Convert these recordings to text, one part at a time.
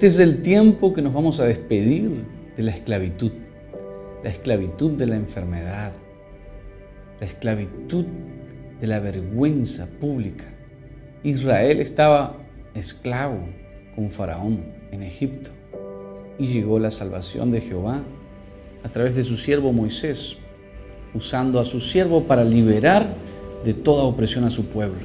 Este es el tiempo que nos vamos a despedir de la esclavitud, la esclavitud de la enfermedad, la esclavitud de la vergüenza pública. Israel estaba esclavo con Faraón en Egipto y llegó la salvación de Jehová a través de su siervo Moisés, usando a su siervo para liberar de toda opresión a su pueblo.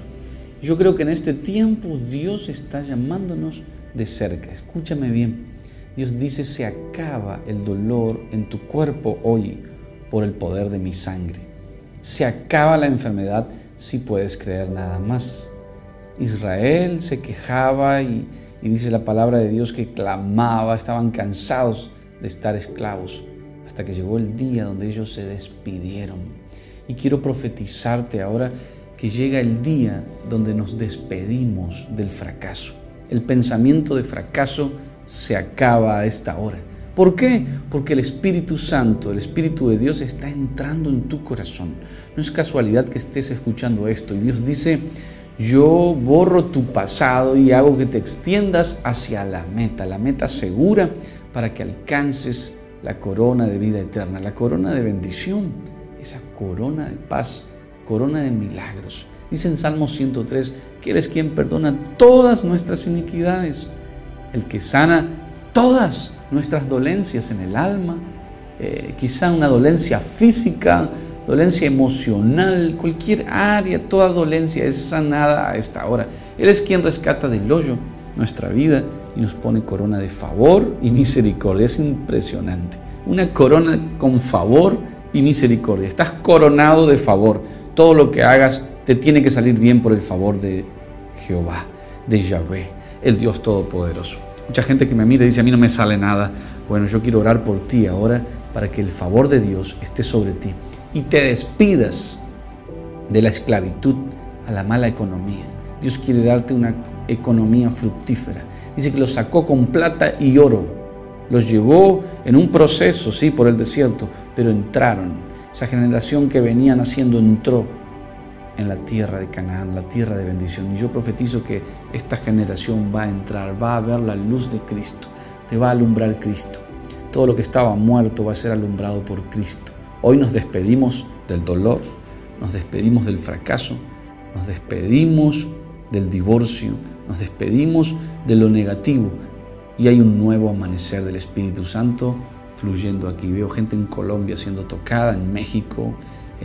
Yo creo que en este tiempo Dios está llamándonos de cerca. Escúchame bien. Dios dice, se acaba el dolor en tu cuerpo hoy por el poder de mi sangre. Se acaba la enfermedad si puedes creer nada más. Israel se quejaba y, y dice la palabra de Dios que clamaba, estaban cansados de estar esclavos, hasta que llegó el día donde ellos se despidieron. Y quiero profetizarte ahora que llega el día donde nos despedimos del fracaso el pensamiento de fracaso se acaba a esta hora. ¿Por qué? Porque el Espíritu Santo, el Espíritu de Dios está entrando en tu corazón. No es casualidad que estés escuchando esto. Y Dios dice, yo borro tu pasado y hago que te extiendas hacia la meta, la meta segura para que alcances la corona de vida eterna, la corona de bendición, esa corona de paz, corona de milagros. Dice en Salmo 103 que Él es quien perdona todas nuestras iniquidades, el que sana todas nuestras dolencias en el alma, eh, quizá una dolencia física, dolencia emocional, cualquier área, toda dolencia es sanada a esta hora. Él es quien rescata del hoyo nuestra vida y nos pone corona de favor y misericordia. Es impresionante. Una corona con favor y misericordia. Estás coronado de favor. Todo lo que hagas te tiene que salir bien por el favor de Jehová, de Yahvé, el Dios Todopoderoso. Mucha gente que me mira y dice, a mí no me sale nada. Bueno, yo quiero orar por ti ahora para que el favor de Dios esté sobre ti y te despidas de la esclavitud a la mala economía. Dios quiere darte una economía fructífera. Dice que los sacó con plata y oro. Los llevó en un proceso, sí, por el desierto, pero entraron. Esa generación que venía naciendo entró en la tierra de Canaán, la tierra de bendición. Y yo profetizo que esta generación va a entrar, va a ver la luz de Cristo, te va a alumbrar Cristo. Todo lo que estaba muerto va a ser alumbrado por Cristo. Hoy nos despedimos del dolor, nos despedimos del fracaso, nos despedimos del divorcio, nos despedimos de lo negativo y hay un nuevo amanecer del Espíritu Santo fluyendo aquí. Veo gente en Colombia siendo tocada, en México,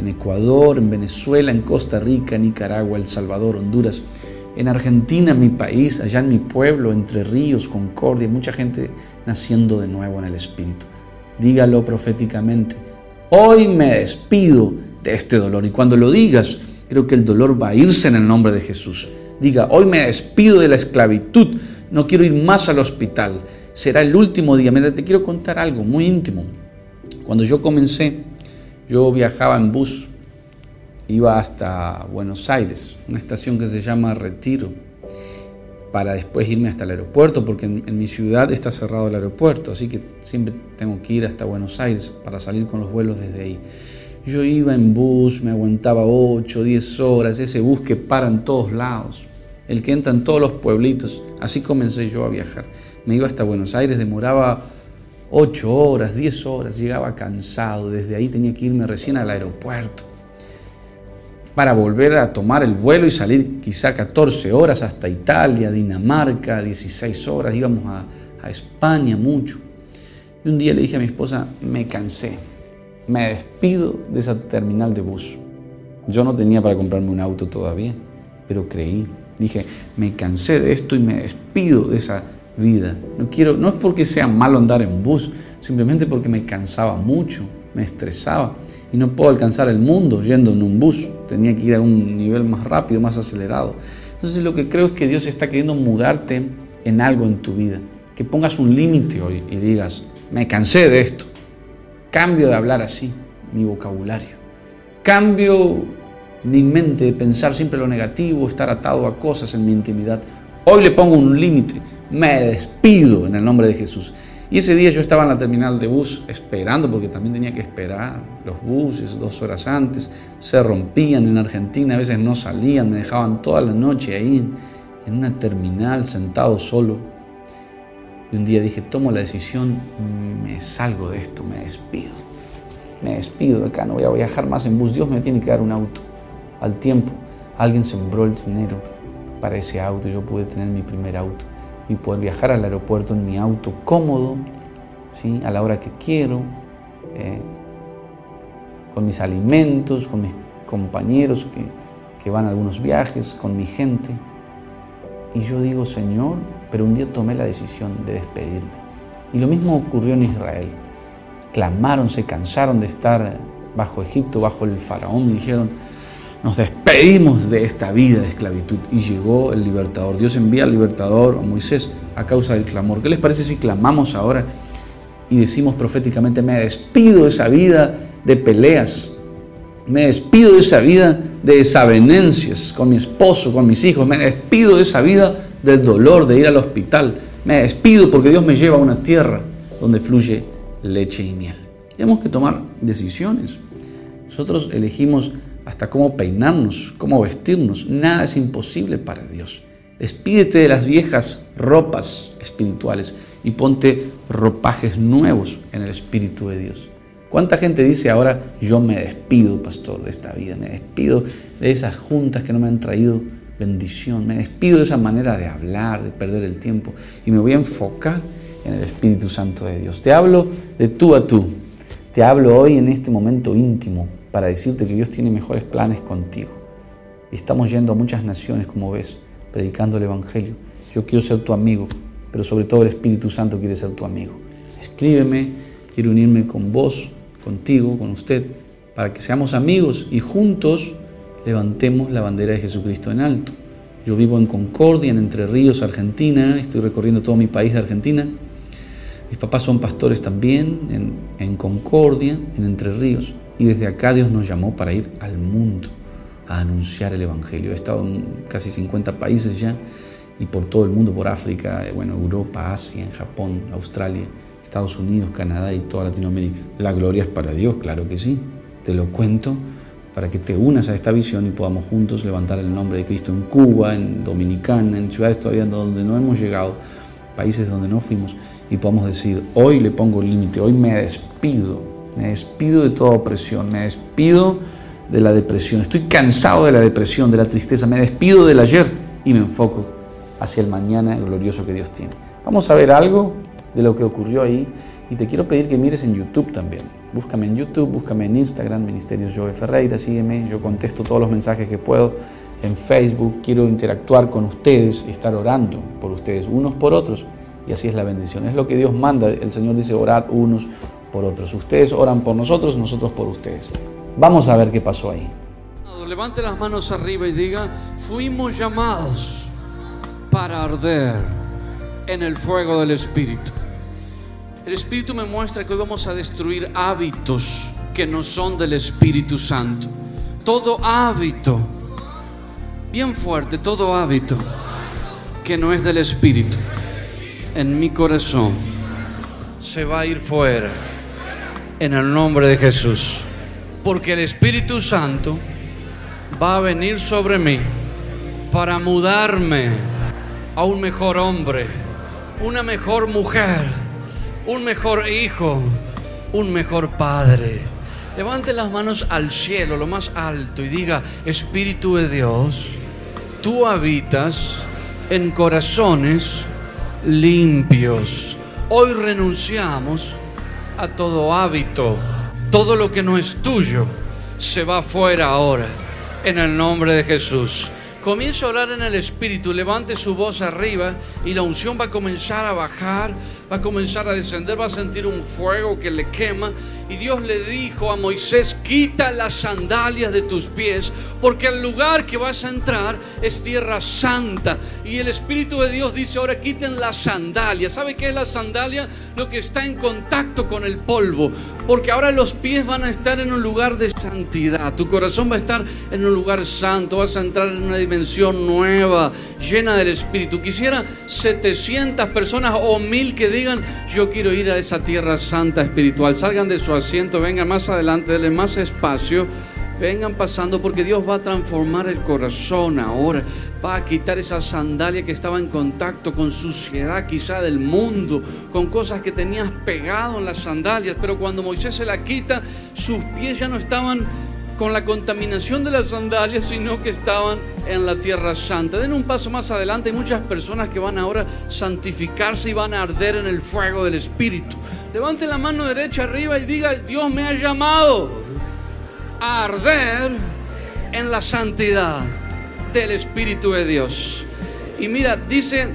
en Ecuador, en Venezuela, en Costa Rica, Nicaragua, El Salvador, Honduras, en Argentina, mi país, allá en mi pueblo, Entre Ríos, Concordia, mucha gente naciendo de nuevo en el Espíritu. Dígalo proféticamente. Hoy me despido de este dolor. Y cuando lo digas, creo que el dolor va a irse en el nombre de Jesús. Diga, hoy me despido de la esclavitud. No quiero ir más al hospital. Será el último día. Mira, te quiero contar algo muy íntimo. Cuando yo comencé yo viajaba en bus, iba hasta Buenos Aires, una estación que se llama Retiro, para después irme hasta el aeropuerto, porque en, mi ciudad está cerrado el aeropuerto, así que siempre tengo que ir hasta Buenos Aires para salir con los vuelos desde ahí. Yo iba en bus, me aguantaba 8, 10 horas, ese bus que para en todos lados, el que entra en todos los pueblitos, así comencé yo a viajar. Me iba hasta Buenos Aires, demoraba ocho horas, diez horas, llegaba cansado, desde ahí tenía que irme recién al aeropuerto para volver a tomar el vuelo y salir quizá 14 horas hasta Italia, Dinamarca, 16 horas, íbamos a, a España mucho. Y un día le dije a mi esposa, me cansé, me despido de esa terminal de bus. Yo no tenía para comprarme un auto todavía, pero creí. Dije, me cansé de esto y me despido de esa vida. No quiero, no es porque sea malo andar en bus, simplemente porque me cansaba mucho, me estresaba y no puedo alcanzar el mundo yendo en un bus. Tenía que ir a un nivel más rápido, más acelerado. Entonces lo que creo es que Dios está queriendo mudarte en algo en tu vida. Que pongas un límite hoy y digas, me cansé de esto. Cambio de hablar así, mi vocabulario. Cambio mi mente de pensar siempre lo negativo, estar atado a cosas en mi intimidad. Hoy le pongo un límite. Me despido en el nombre de Jesús. Y ese día yo estaba en la terminal de bus esperando, porque también tenía que esperar los buses dos horas antes. Se rompían en Argentina, a veces no salían, me dejaban toda la noche ahí en una terminal sentado solo. Y un día dije, tomo la decisión, me salgo de esto, me despido. Me despido de acá, no voy a viajar más en bus. Dios me tiene que dar un auto. Al tiempo, alguien sembró el dinero para ese auto y yo pude tener mi primer auto y poder viajar al aeropuerto en mi auto cómodo, ¿sí? a la hora que quiero, eh, con mis alimentos, con mis compañeros que, que van a algunos viajes, con mi gente. Y yo digo, Señor, pero un día tomé la decisión de despedirme. Y lo mismo ocurrió en Israel. Clamaron, se cansaron de estar bajo Egipto, bajo el faraón, dijeron, nos despedimos de esta vida de esclavitud y llegó el libertador. Dios envía al libertador a Moisés a causa del clamor. ¿Qué les parece si clamamos ahora y decimos proféticamente, me despido de esa vida de peleas, me despido de esa vida de desavenencias con mi esposo, con mis hijos, me despido de esa vida del dolor de ir al hospital, me despido porque Dios me lleva a una tierra donde fluye leche y miel. Tenemos que tomar decisiones. Nosotros elegimos hasta cómo peinarnos, cómo vestirnos. Nada es imposible para Dios. Despídete de las viejas ropas espirituales y ponte ropajes nuevos en el Espíritu de Dios. ¿Cuánta gente dice ahora, yo me despido, pastor, de esta vida? Me despido de esas juntas que no me han traído bendición. Me despido de esa manera de hablar, de perder el tiempo. Y me voy a enfocar en el Espíritu Santo de Dios. Te hablo de tú a tú. Te hablo hoy en este momento íntimo para decirte que Dios tiene mejores planes contigo. Y estamos yendo a muchas naciones, como ves, predicando el Evangelio. Yo quiero ser tu amigo, pero sobre todo el Espíritu Santo quiere ser tu amigo. Escríbeme, quiero unirme con vos, contigo, con usted, para que seamos amigos y juntos levantemos la bandera de Jesucristo en alto. Yo vivo en Concordia, en Entre Ríos, Argentina, estoy recorriendo todo mi país de Argentina. Mis papás son pastores también en, en Concordia, en Entre Ríos. Y desde acá Dios nos llamó para ir al mundo a anunciar el Evangelio. He estado en casi 50 países ya y por todo el mundo, por África, eh, bueno, Europa, Asia, Japón, Australia, Estados Unidos, Canadá y toda Latinoamérica. La gloria es para Dios, claro que sí. Te lo cuento para que te unas a esta visión y podamos juntos levantar el nombre de Cristo en Cuba, en Dominicana, en ciudades todavía donde no hemos llegado, países donde no fuimos, y podamos decir, hoy le pongo límite, hoy me despido me despido de toda opresión, me despido de la depresión. Estoy cansado de la depresión, de la tristeza. Me despido del ayer y me enfoco hacia el mañana glorioso que Dios tiene. Vamos a ver algo de lo que ocurrió ahí y te quiero pedir que mires en YouTube también. Búscame en YouTube, búscame en Instagram, Ministerios Joe Ferreira, sígueme, yo contesto todos los mensajes que puedo en Facebook, quiero interactuar con ustedes estar orando por ustedes, unos por otros, y así es la bendición. Es lo que Dios manda, el Señor dice, orad unos por otros. Ustedes oran por nosotros, nosotros por ustedes. Vamos a ver qué pasó ahí. Levante las manos arriba y diga, fuimos llamados para arder en el fuego del Espíritu. El Espíritu me muestra que hoy vamos a destruir hábitos que no son del Espíritu Santo. Todo hábito, bien fuerte, todo hábito que no es del Espíritu, en mi corazón se va a ir fuera en el nombre de Jesús. Porque el Espíritu Santo va a venir sobre mí para mudarme a un mejor hombre, una mejor mujer, un mejor hijo, un mejor padre. Levante las manos al cielo, lo más alto, y diga, Espíritu de Dios, tú habitas en corazones limpios. Hoy renunciamos a todo hábito. Todo lo que no es tuyo se va fuera ahora. en el nombre de Jesús. Comienza a hablar en el Espíritu, levante su voz arriba y la unción va a comenzar a bajar, va a comenzar a descender, va a sentir un fuego que le quema. Y Dios le dijo a Moisés, quita las sandalias de tus pies, porque el lugar que vas a entrar es tierra santa. Y el Espíritu de Dios dice, ahora quiten las sandalias. ¿Sabe qué es la sandalia? Lo que está en contacto con el polvo. Porque ahora los pies van a estar en un lugar de santidad. Tu corazón va a estar en un lugar santo. Vas a entrar en una dimensión nueva, llena del Espíritu. Quisiera 700 personas o mil que digan, yo quiero ir a esa tierra santa espiritual. Salgan de su asiento, vengan más adelante, denle más espacio. Vengan pasando porque Dios va a transformar el corazón ahora. Va a quitar esa sandalia que estaba en contacto con suciedad quizá del mundo, con cosas que tenías pegado en las sandalias. Pero cuando Moisés se la quita, sus pies ya no estaban con la contaminación de las sandalias, sino que estaban en la tierra santa. Den un paso más adelante. Hay muchas personas que van ahora a santificarse y van a arder en el fuego del Espíritu. Levante la mano derecha arriba y diga, Dios me ha llamado a arder en la santidad del Espíritu de Dios. Y mira, dice,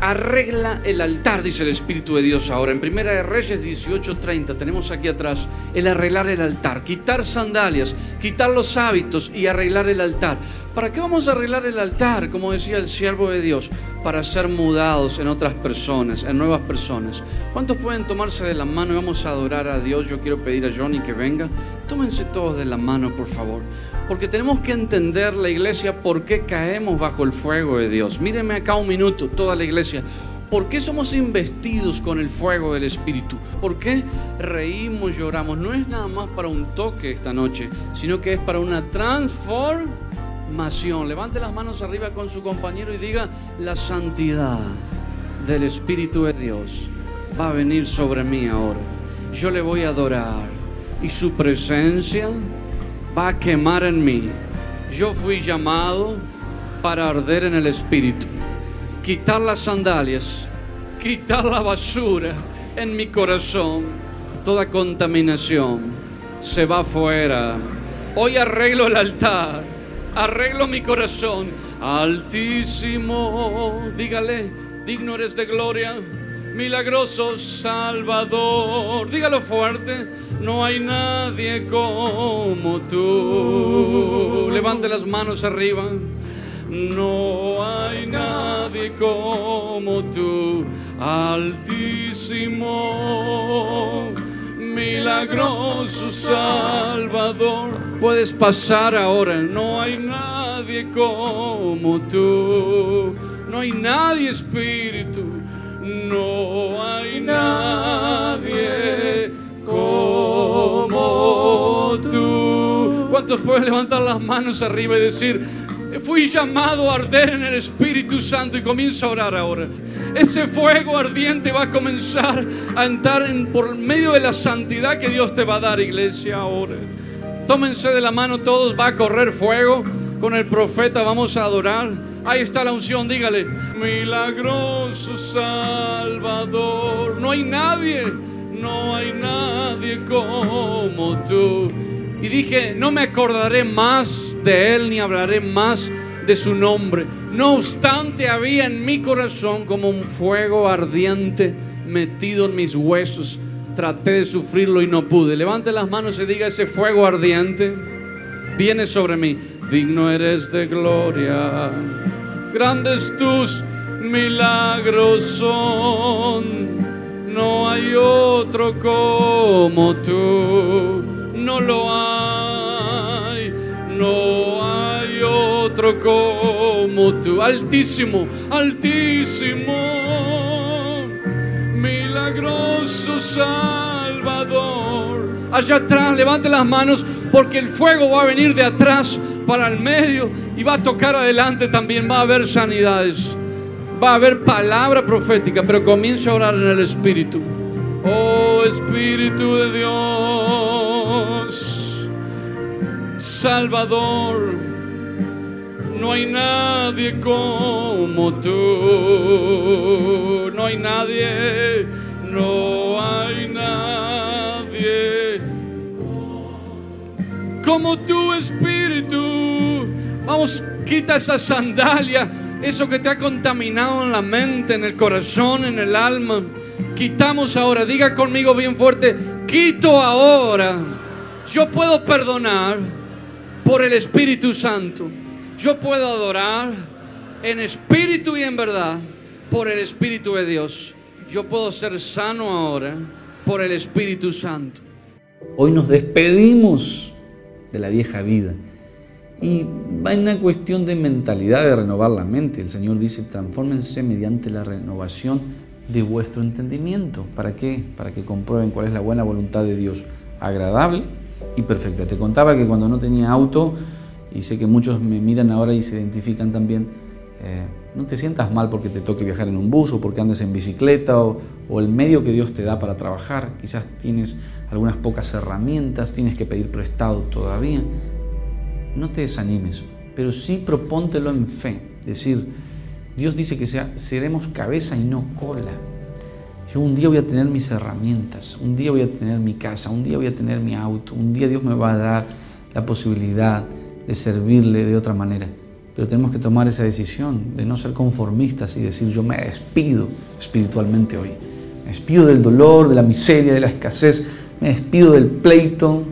arregla el altar, dice el Espíritu de Dios ahora. En Primera de Reyes 18:30 tenemos aquí atrás el arreglar el altar, quitar sandalias, quitar los hábitos y arreglar el altar. ¿Para qué vamos a arreglar el altar? Como decía el siervo de Dios, para ser mudados en otras personas, en nuevas personas. ¿Cuántos pueden tomarse de la mano y vamos a adorar a Dios? Yo quiero pedir a Johnny que venga. Tómense todos de la mano, por favor. Porque tenemos que entender la iglesia por qué caemos bajo el fuego de Dios. Mírenme acá un minuto, toda la iglesia. ¿Por qué somos investidos con el fuego del Espíritu? ¿Por qué reímos, lloramos? No es nada más para un toque esta noche, sino que es para una transformación Levante las manos arriba con su compañero y diga, la santidad del Espíritu de Dios va a venir sobre mí ahora. Yo le voy a adorar y su presencia va a quemar en mí. Yo fui llamado para arder en el Espíritu, quitar las sandalias, quitar la basura en mi corazón, toda contaminación se va afuera. Hoy arreglo el altar arreglo mi corazón. Altísimo, dígale, digno eres de gloria, milagroso Salvador. Dígalo fuerte, no hay nadie como tú. Levante las manos arriba. No hay nadie como tú, altísimo milagroso Salvador. Puedes pasar ahora, no hay nadie como tú, no hay nadie Espíritu, no hay nadie como tú. ¿Cuántos pueden levantar las manos arriba y decir, fui llamado a arder en el Espíritu Santo y comienzo a orar ahora? Ese fuego ardiente va a comenzar a entrar en, por medio de la santidad que Dios te va a dar, iglesia, ahora. Tómense de la mano todos, va a correr fuego. Con el profeta vamos a adorar. Ahí está la unción, dígale, milagroso Salvador. No hay nadie, no hay nadie como tú. Y dije, no me acordaré más de él ni hablaré más de su nombre. No obstante, había en mi corazón como un fuego ardiente metido en mis huesos. Traté de sufrirlo y no pude. Levante las manos y diga, ese fuego ardiente viene sobre mí. Digno eres de gloria. Grandes tus milagros son. No hay otro como tú. No lo hay. Como tú, altísimo, altísimo, milagroso Salvador. Allá atrás, levante las manos porque el fuego va a venir de atrás para el medio y va a tocar adelante también, va a haber sanidades, va a haber palabra profética, pero comienza a orar en el Espíritu. Oh Espíritu de Dios, Salvador no hay nadie como tú, no hay nadie, no hay nadie como tu espíritu. Vamos, quita esa sandalia, eso que te ha contaminado en la mente, en el corazón, en el alma. Quitamos ahora, diga conmigo bien fuerte, quito ahora. Yo puedo perdonar por el Espíritu Santo. Yo puedo adorar en espíritu y en verdad por el Espíritu de Dios. Yo puedo ser sano ahora por el Espíritu Santo. Hoy nos despedimos de la vieja vida. Y va en una cuestión de mentalidad, de renovar la mente. El Señor dice, transfórmense mediante la renovación de vuestro entendimiento. ¿Para qué? Para que comprueben cuál es la buena voluntad de Dios, agradable y perfecta. Te contaba que cuando no tenía auto, y sé que muchos me miran ahora y se identifican también, eh, no te sientas mal porque te toque viajar en un bus o porque andes en bicicleta o, el medio que Dios te da para trabajar. Quizás tienes algunas pocas herramientas, tienes que pedir prestado todavía. No te desanimes, pero sí propóntelo en fe. Decir, Dios dice que sea, seremos cabeza y no cola. Yo un día voy a tener mis herramientas, un día voy a tener mi casa, un día voy a tener mi auto, un día Dios me va a dar la posibilidad de servirle de otra manera. Pero tenemos que tomar esa decisión de no ser conformistas y decir yo me despido espiritualmente hoy. Me despido del dolor, de la miseria, de la escasez, me despido del pleito,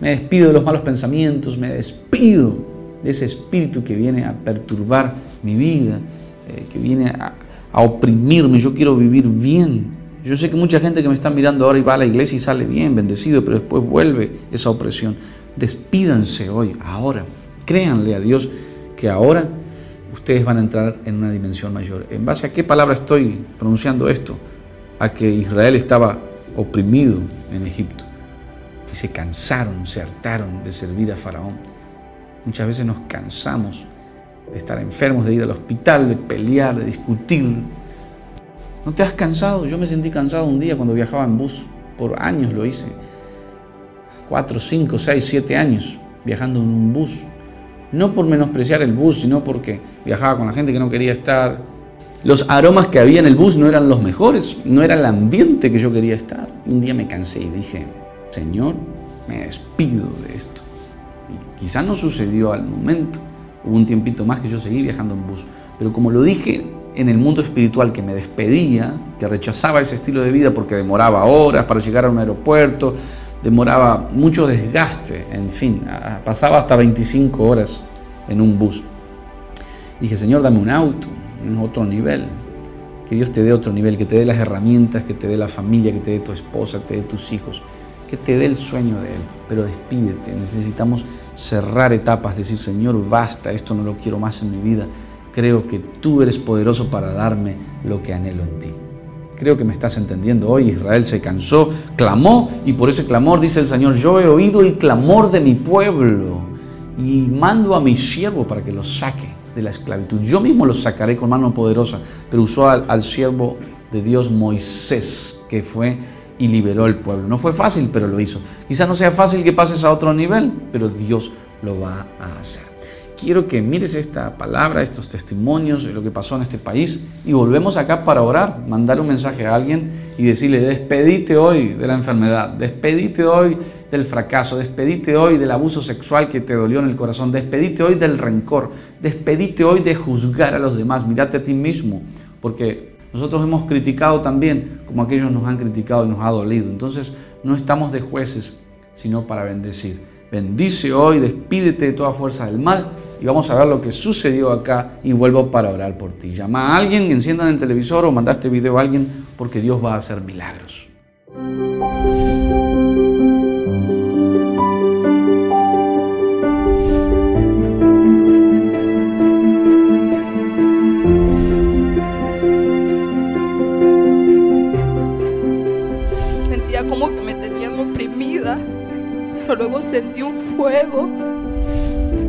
me despido de los malos pensamientos, me despido de ese espíritu que viene a perturbar mi vida, eh, que viene a, a oprimirme. Yo quiero vivir bien. Yo sé que mucha gente que me está mirando ahora y va a la iglesia y sale bien, bendecido, pero después vuelve esa opresión. Despídanse hoy, ahora. Créanle a Dios que ahora ustedes van a entrar en una dimensión mayor. ¿En base a qué palabra estoy pronunciando esto? A que Israel estaba oprimido en Egipto y se cansaron, se hartaron de servir a Faraón. Muchas veces nos cansamos de estar enfermos, de ir al hospital, de pelear, de discutir. ¿No te has cansado? Yo me sentí cansado un día cuando viajaba en bus. Por años lo hice. Cuatro, cinco, seis, siete años viajando en un bus no por menospreciar el bus, sino porque viajaba con la gente que no quería estar. Los aromas que había en el bus no eran los mejores, no era el ambiente que yo quería estar. Un día me cansé y dije, Señor, me despido de esto. Y quizás no sucedió al momento, hubo un tiempito más que yo seguí viajando en bus, pero como lo dije en el mundo espiritual que me despedía, que rechazaba ese estilo de vida porque demoraba horas para llegar a un aeropuerto, demoraba mucho desgaste, en fin, pasaba hasta 25 horas en un bus. Dije, Señor, dame un auto, en otro nivel, que Dios te dé otro nivel, que te dé las herramientas, que te dé la familia, que te dé tu esposa, que te dé tus hijos, que te dé el sueño de Él, pero despídete, necesitamos cerrar etapas, decir, Señor, basta, esto no lo quiero más en mi vida, creo que tú eres poderoso para darme lo que anhelo en ti. Creo que me estás entendiendo hoy. Israel se cansó, clamó y por ese clamor dice el Señor, yo he oído el clamor de mi pueblo y mando a mi siervo para que los saque de la esclavitud. Yo mismo los sacaré con mano poderosa, pero usó al, al siervo de Dios Moisés, que fue y liberó el pueblo. No fue fácil, pero lo hizo. Quizás no sea fácil que pases a otro nivel, pero Dios lo va a hacer quiero que mires esta palabra, estos testimonios lo que pasó en este país y volvemos acá para orar, mandar un mensaje a alguien y decirle, despedite hoy de la enfermedad, despedite hoy del fracaso, despedite hoy del abuso sexual que te dolió en el corazón, despedite hoy del rencor, despedite hoy de juzgar a los demás, mirate a ti mismo, porque nosotros hemos criticado también como aquellos nos han criticado y nos ha dolido. Entonces no estamos de jueces, sino para bendecir. Bendice hoy, despídete de toda fuerza del mal y vamos a ver lo que sucedió acá y vuelvo para orar por ti. Llama a alguien, enciendan el televisor o mandaste video a alguien porque Dios va a hacer milagros. Pero luego sentí un fuego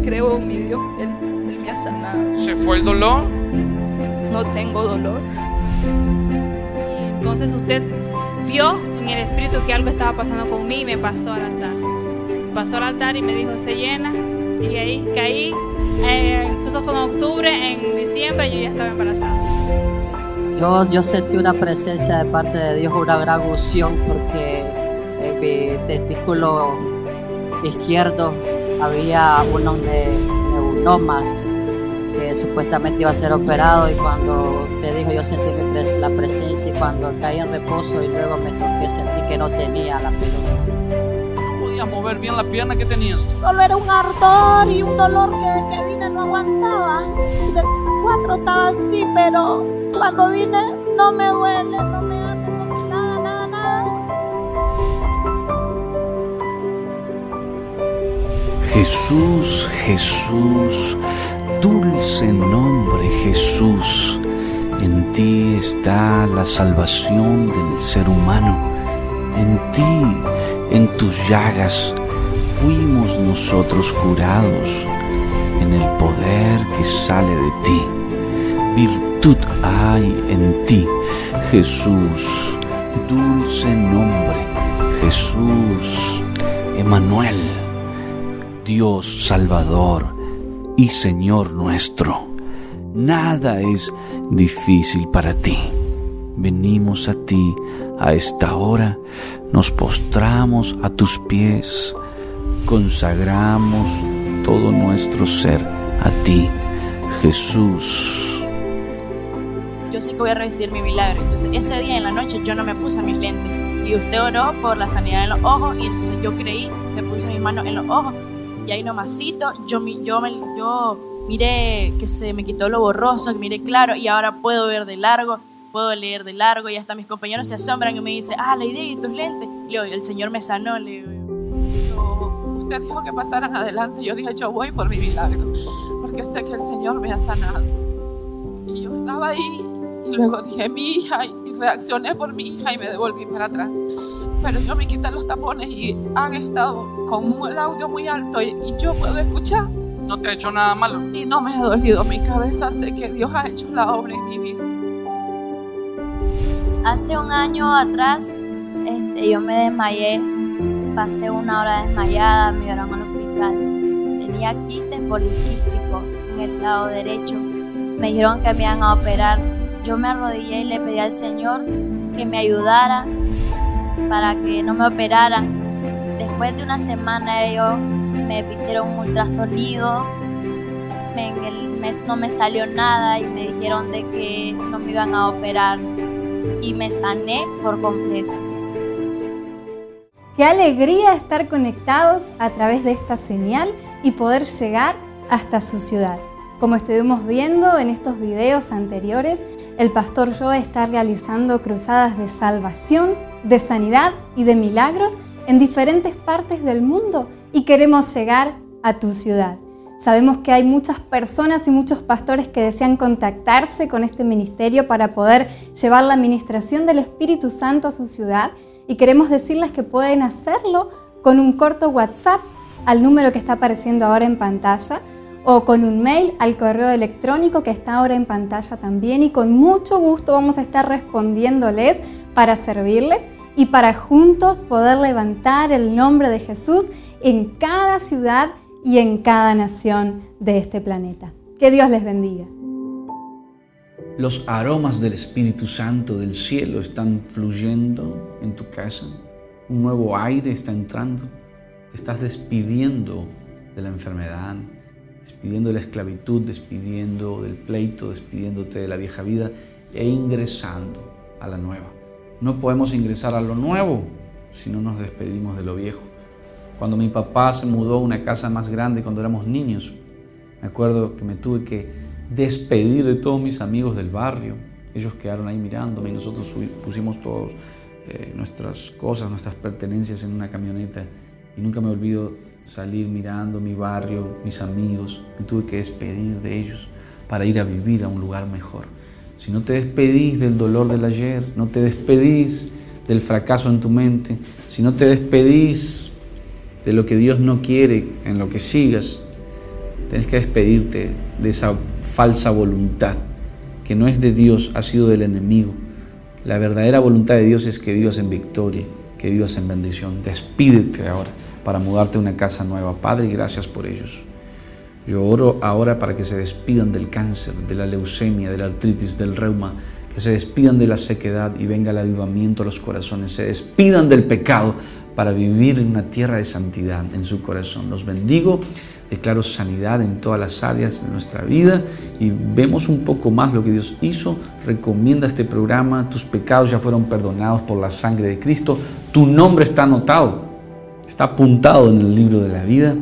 creo en mi Dios, él, él, me ha sanado. ¿Se fue el dolor? No tengo dolor. Entonces usted vio en el espíritu que algo estaba pasando conmigo y me pasó al altar. Pasó al altar y me dijo, se llena. Y ahí caí. Eh, incluso fue en octubre, en diciembre yo ya estaba embarazada. Yo, yo sentí una presencia de parte de Dios, una gran unción, porque en mi testículo izquierdo había unos ne- neuromas que supuestamente iba a ser operado y cuando te dijo yo sentí mi pres- la presencia y cuando caí en reposo y luego me toqué sentí que no tenía la pelota. No podías mover bien la pierna que tenías. Solo era un ardor y un dolor que, que vine no aguantaba. Y de cuatro estaba así, pero cuando vine no me duele, no me Jesús, Jesús, dulce nombre Jesús, en ti está la salvación del ser humano, en ti, en tus llagas, fuimos nosotros curados, en el poder que sale de ti, virtud hay en ti, Jesús, dulce nombre, Jesús, Emanuel. Dios Salvador y Señor nuestro. Nada es difícil para ti. Venimos a ti a esta hora, nos postramos a tus pies, consagramos todo nuestro ser a ti, Jesús. yo sé que voy a recibir mi milagro. Entonces ese día en la noche yo no me puse mis lentes. Y usted oró por la sanidad en los ojos y entonces yo creí, me puse mis manos en los ojos. Y ahí nomasito, yo, yo, yo miré que se me quitó lo borroso, que miré claro y ahora puedo ver de largo, puedo leer de largo y hasta mis compañeros se asombran y me dicen, ah, la idea y tus lentes. Le digo, el Señor me sanó, le digo. Usted dijo que pasaran adelante. Yo dije, yo voy por mi milagro, porque sé que el Señor me ha sanado. Y yo estaba ahí y luego dije, mi hija, y reaccioné por mi hija y me devolví para atrás. Pero yo me quité los tapones y han estado con un- el audio muy alto y, y yo puedo escuchar No te ha hecho nada malo. y no me ha dolido mi cabeza. Sé que Dios ha hecho la obra en mi vida. Hace un año atrás este, yo me desmayé, pasé una hora desmayada, me llevaron al hospital. Tenía quistes poliquísticos en el lado derecho. Me dijeron que me iban a operar. Yo me arrodillé y le pedí al Señor que me ayudara para que no me operaran. Después de una semana ellos me hicieron un ultrasonido, en el mes no me salió nada y me dijeron de que no me iban a operar y me sané por completo. Qué alegría estar conectados a través de esta señal y poder llegar hasta su ciudad. Como estuvimos viendo en estos videos anteriores, el pastor Joe está realizando cruzadas de salvación, de sanidad y de milagros en diferentes partes del mundo y queremos llegar a tu ciudad. Sabemos que hay muchas personas y muchos pastores que desean contactarse con este ministerio para poder llevar la administración del Espíritu Santo a su ciudad y queremos decirles que pueden hacerlo con un corto WhatsApp al número que está apareciendo ahora en pantalla o con un mail al correo electrónico que está ahora en pantalla también y con mucho gusto vamos a estar respondiéndoles para servirles y para juntos poder levantar el nombre de Jesús en cada ciudad y en cada nación de este planeta. Que Dios les bendiga. Los aromas del Espíritu Santo del cielo están fluyendo en tu casa. Un nuevo aire está entrando. Te estás despidiendo de la enfermedad, despidiendo de la esclavitud, despidiendo del pleito, despidiéndote de la vieja vida e ingresando a la nueva. No podemos ingresar a lo nuevo si no nos despedimos de lo viejo. Cuando mi papá se mudó a una casa más grande cuando éramos niños, me acuerdo que me tuve que despedir de todos mis amigos del barrio. Ellos quedaron ahí mirándome y nosotros pusimos todas nuestras cosas, nuestras pertenencias en una camioneta. Y nunca me olvido salir mirando mi barrio, mis amigos. Me tuve que despedir de ellos para ir a vivir a un lugar mejor. Si no te despedís del dolor del ayer, no te despedís del fracaso en tu mente, si no te despedís de lo que Dios no quiere en lo que sigas, Tienes que despedirte de esa falsa voluntad que no es de Dios, ha sido del enemigo. La verdadera voluntad de Dios es que vivas en victoria, que vivas en bendición. Despídete ahora para mudarte a una casa nueva. Padre, gracias por ellos. Yo oro ahora para que se despidan del cáncer, de la leucemia, de la artritis, del reuma, que se despidan de la sequedad y venga el avivamiento a los corazones, se despidan del pecado para vivir en una tierra de santidad en su corazón. Los bendigo, declaro sanidad en todas las áreas de nuestra vida y vemos un poco más lo que Dios hizo. Recomienda este programa, tus pecados ya fueron perdonados por la sangre de Cristo, tu nombre está anotado, está apuntado en el libro de la vida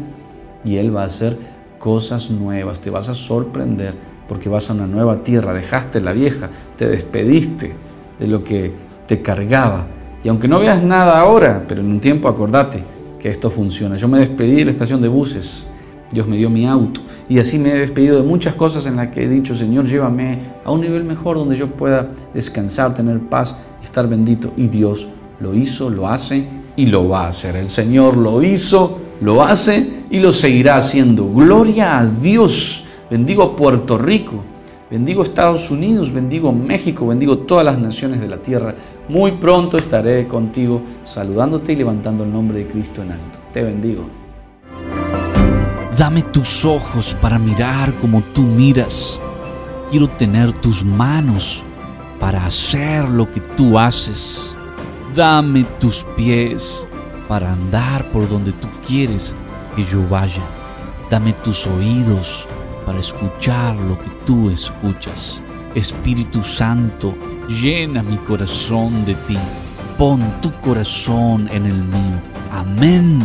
y Él va a hacer cosas nuevas, te vas a sorprender porque vas a una nueva tierra, dejaste la vieja, te despediste de lo que te cargaba. Y aunque no veas nada ahora, pero en un tiempo acordate que esto funciona. Yo me despedí de la estación de buses, Dios me dio mi auto y así me he despedido de muchas cosas en las que he dicho, Señor, llévame a un nivel mejor donde yo pueda descansar, tener paz estar bendito. Y Dios lo hizo, lo hace y lo va a hacer. El Señor lo hizo, lo hace y lo seguirá haciendo. Gloria a Dios. Bendigo a Puerto Rico, bendigo Estados Unidos, bendigo México, bendigo todas las naciones de la tierra. Muy pronto estaré contigo saludándote y levantando el nombre de Cristo en alto. Te bendigo. Dame tus ojos para mirar como tú miras. Quiero tener tus manos para hacer lo que tú haces. Dame tus pies para andar por donde tú quieres que yo vaya. Dame tus oídos para escuchar lo que tú escuchas. Espíritu Santo, llena mi corazón de ti. Pon tu corazón en el mío. Amén.